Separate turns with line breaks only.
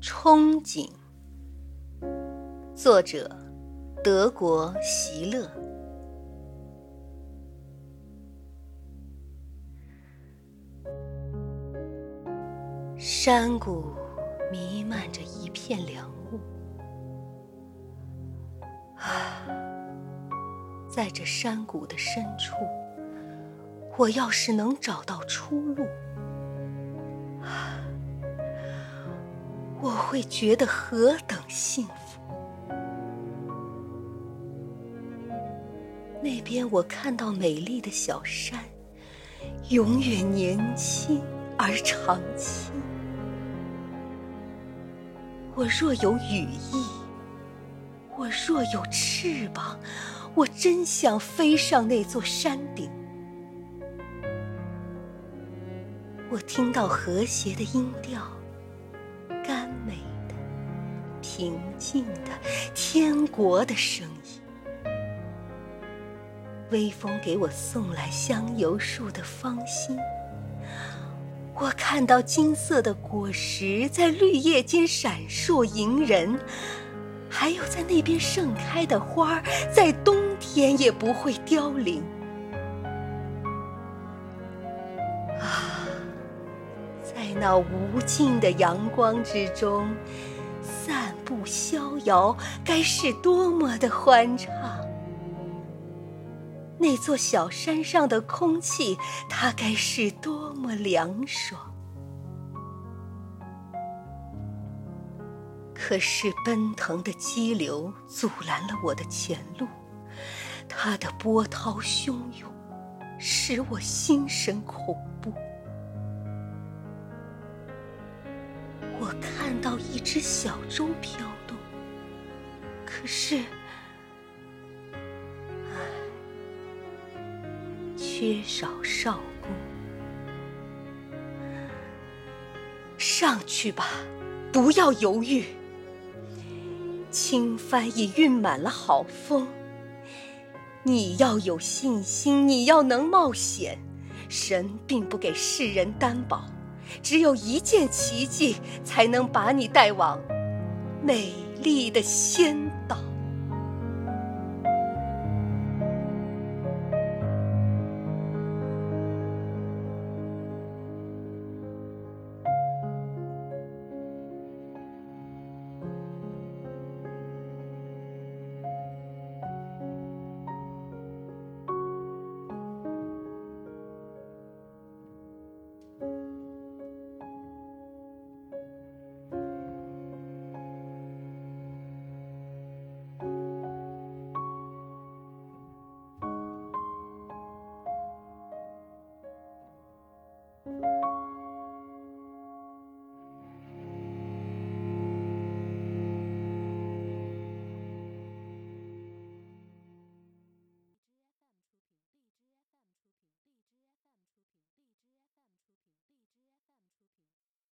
憧憬，作者德国席勒。山谷弥漫着一片凉雾，啊，在这山谷的深处，我要是能找到出路。会觉得何等幸福！那边我看到美丽的小山，永远年轻而长青。我若有羽翼，我若有翅膀，我真想飞上那座山顶。我听到和谐的音调。美的平静的天国的声音，微风给我送来香油树的芳馨。我看到金色的果实在绿叶间闪烁迎人，还有在那边盛开的花儿，在冬天也不会凋零。在那无尽的阳光之中。散步逍遥，该是多么的欢畅！那座小山上的空气，它该是多么凉爽！可是奔腾的激流阻拦了我的前路，它的波涛汹涌，使我心神恐怖。我看到一只小舟飘动，可是，唉，缺少少工。上去吧，不要犹豫。轻帆已运满了好风，你要有信心，你要能冒险。神并不给世人担保。只有一件奇迹，才能把你带往美丽的仙岛。